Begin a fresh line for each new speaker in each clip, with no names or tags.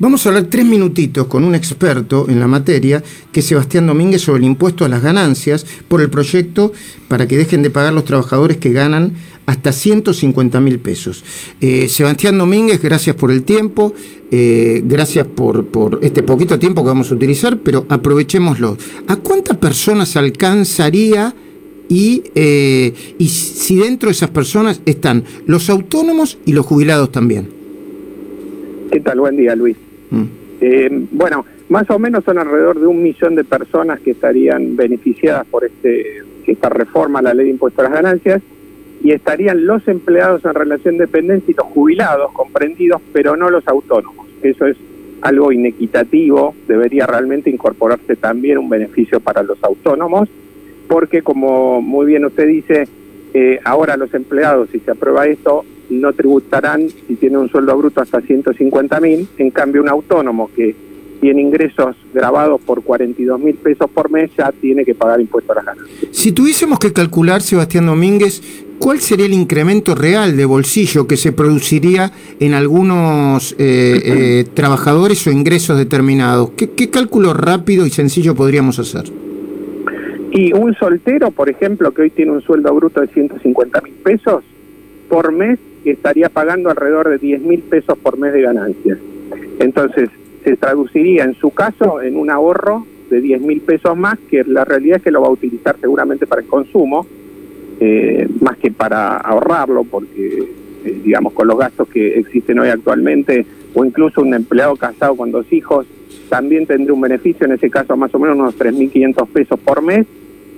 Vamos a hablar tres minutitos con un experto en la materia, que es Sebastián Domínguez, sobre el impuesto a las ganancias por el proyecto para que dejen de pagar los trabajadores que ganan hasta 150 mil pesos. Eh, Sebastián Domínguez, gracias por el tiempo, eh, gracias por, por este poquito tiempo que vamos a utilizar, pero aprovechémoslo. ¿A cuántas personas alcanzaría? Y, eh, y si dentro de esas personas están los autónomos y los jubilados también.
¿Qué tal? Buen día, Luis. Mm. Eh, bueno, más o menos son alrededor de un millón de personas que estarían beneficiadas por este esta reforma a la ley de impuestos a las ganancias y estarían los empleados en relación de dependencia y los jubilados comprendidos, pero no los autónomos. Eso es algo inequitativo, debería realmente incorporarse también un beneficio para los autónomos, porque como muy bien usted dice, eh, ahora los empleados, si se aprueba esto, no tributarán si tiene un sueldo bruto hasta 150 mil, en cambio un autónomo que tiene ingresos grabados por 42 mil pesos por mes ya tiene que pagar impuestos a las ganancias.
Si tuviésemos que calcular, Sebastián Domínguez, ¿cuál sería el incremento real de bolsillo que se produciría en algunos eh, eh, trabajadores o ingresos determinados? ¿Qué, ¿Qué cálculo rápido y sencillo podríamos hacer?
Y un soltero, por ejemplo, que hoy tiene un sueldo bruto de 150 mil pesos, por mes estaría pagando alrededor de 10 mil pesos por mes de ganancias. Entonces, se traduciría en su caso en un ahorro de 10 mil pesos más, que la realidad es que lo va a utilizar seguramente para el consumo, eh, más que para ahorrarlo, porque, eh, digamos, con los gastos que existen hoy actualmente, o incluso un empleado casado con dos hijos, también tendría un beneficio, en ese caso más o menos unos 3.500 pesos por mes,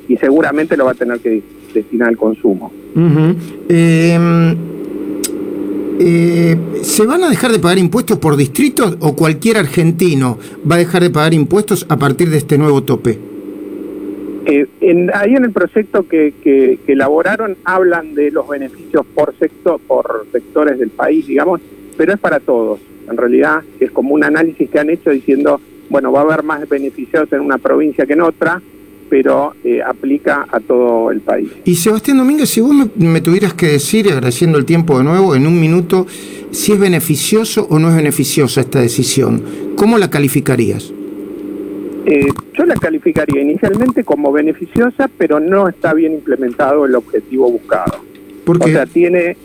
y seguramente lo va a tener que destinar al consumo.
Eh, ¿Se van a dejar de pagar impuestos por distritos o cualquier argentino va a dejar de pagar impuestos a partir de este nuevo tope?
Eh, ahí en el proyecto que, que, elaboraron hablan de los beneficios por sector, por sectores del país, digamos, pero es para todos. En realidad es como un análisis que han hecho diciendo, bueno, va a haber más beneficiados en una provincia que en otra, pero eh, aplica a todo el país.
Y Sebastián Domínguez, si vos me, tuvieras que decir, agradeciendo el tiempo de nuevo, en un minuto, si es beneficioso o no es beneficiosa esta decisión, ¿cómo la calificarías?
Eh, yo la calificaría inicialmente como beneficiosa, pero no está bien implementado el objetivo buscado. ¿Por O sea, tiene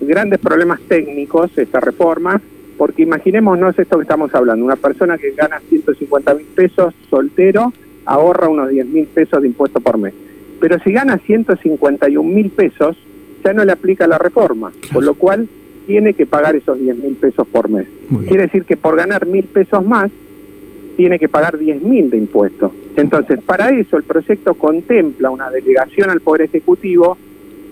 grandes problemas técnicos esta reforma, porque imaginémonos esto que estamos hablando, una persona que gana 150 mil pesos soltero, ahorra unos 10 mil pesos de impuesto por mes. Pero si gana 151 mil pesos, ya no le aplica la reforma, con lo cual tiene que pagar esos 10 mil pesos por mes. Quiere decir que por ganar mil pesos más, tiene que pagar 10 mil de impuestos. Entonces, para eso el proyecto contempla una delegación al Poder Ejecutivo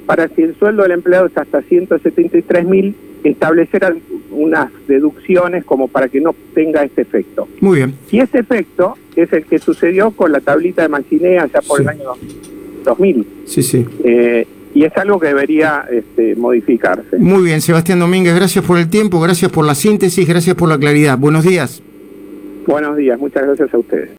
para si el sueldo del empleado es hasta 173 mil, establecer unas deducciones como para que no tenga este efecto.
Muy bien.
Y ese efecto es el que sucedió con la tablita de Mancinea ya por el año 2000.
Sí, sí.
Eh, y es algo que debería este, modificarse.
Muy bien, Sebastián Domínguez, gracias por el tiempo, gracias por la síntesis, gracias por la claridad. Buenos días.
Buenos días, muchas gracias a ustedes.